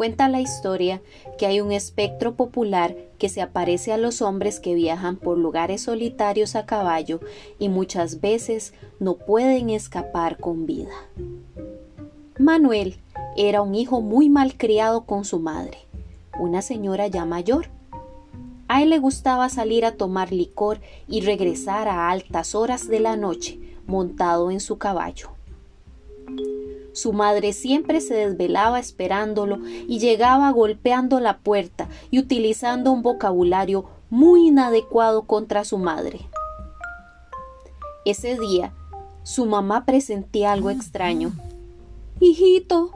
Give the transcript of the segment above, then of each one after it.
Cuenta la historia que hay un espectro popular que se aparece a los hombres que viajan por lugares solitarios a caballo y muchas veces no pueden escapar con vida. Manuel era un hijo muy malcriado con su madre, una señora ya mayor. A él le gustaba salir a tomar licor y regresar a altas horas de la noche montado en su caballo. Su madre siempre se desvelaba esperándolo y llegaba golpeando la puerta y utilizando un vocabulario muy inadecuado contra su madre. Ese día, su mamá presentía algo extraño. Hijito,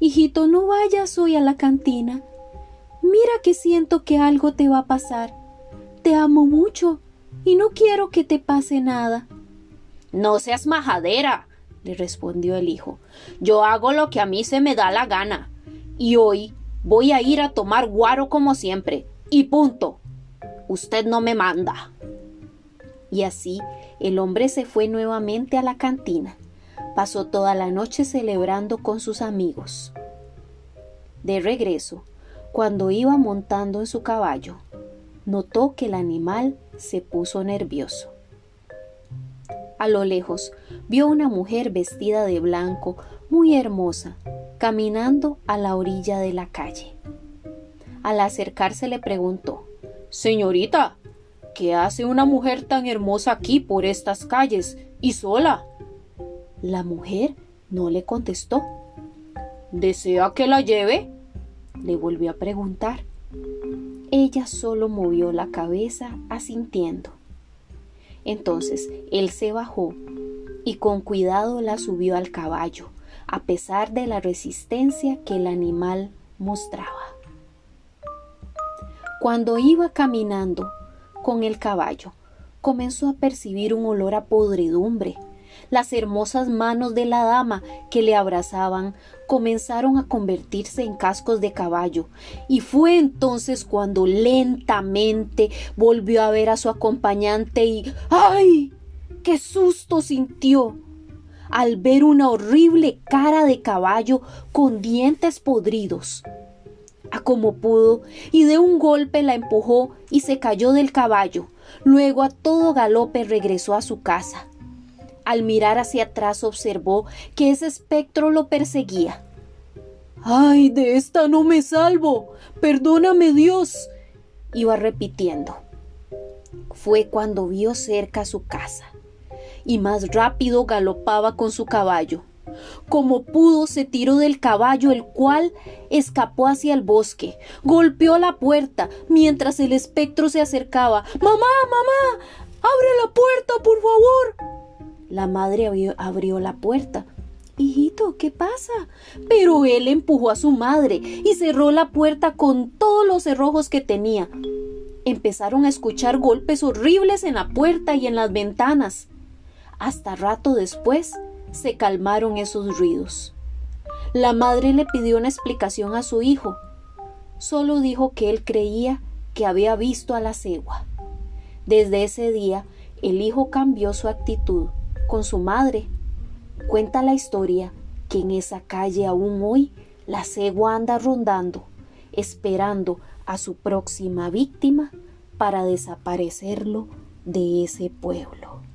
hijito, no vayas hoy a la cantina. Mira que siento que algo te va a pasar. Te amo mucho y no quiero que te pase nada. No seas majadera, le respondió el hijo. Yo hago lo que a mí se me da la gana. Y hoy voy a ir a tomar guaro como siempre. Y punto. Usted no me manda. Y así el hombre se fue nuevamente a la cantina. Pasó toda la noche celebrando con sus amigos. De regreso, cuando iba montando en su caballo, notó que el animal se puso nervioso. A lo lejos vio una mujer vestida de blanco, muy hermosa, caminando a la orilla de la calle. Al acercarse le preguntó Señorita, ¿qué hace una mujer tan hermosa aquí por estas calles y sola? La mujer no le contestó. ¿Desea que la lleve? le volvió a preguntar. Ella solo movió la cabeza asintiendo. Entonces él se bajó y con cuidado la subió al caballo, a pesar de la resistencia que el animal mostraba. Cuando iba caminando con el caballo, comenzó a percibir un olor a podredumbre las hermosas manos de la dama que le abrazaban comenzaron a convertirse en cascos de caballo, y fue entonces cuando lentamente volvió a ver a su acompañante y ¡ay! ¡Qué susto sintió! al ver una horrible cara de caballo con dientes podridos. A como pudo, y de un golpe la empujó y se cayó del caballo. Luego a todo galope regresó a su casa. Al mirar hacia atrás observó que ese espectro lo perseguía. ¡Ay, de esta no me salvo! ¡Perdóname Dios! iba repitiendo. Fue cuando vio cerca su casa, y más rápido galopaba con su caballo. Como pudo, se tiró del caballo, el cual escapó hacia el bosque. Golpeó la puerta mientras el espectro se acercaba. ¡Mamá, mamá! ¡Abre la puerta, por favor! La madre abrió, la puerta. Hijito, ¿qué pasa? Pero él empujó a su madre y cerró la puerta con todos los cerrojos que tenía. Empezaron a escuchar golpes horribles en la puerta y en las ventanas. Hasta rato después se calmaron esos ruidos. La madre le pidió una explicación a su hijo. Solo dijo que él creía que había visto a la cegua. Desde ese día, el hijo cambió su actitud con su madre. Cuenta la historia que en esa calle aún hoy la cegua anda rondando, esperando a su próxima víctima para desaparecerlo de ese pueblo.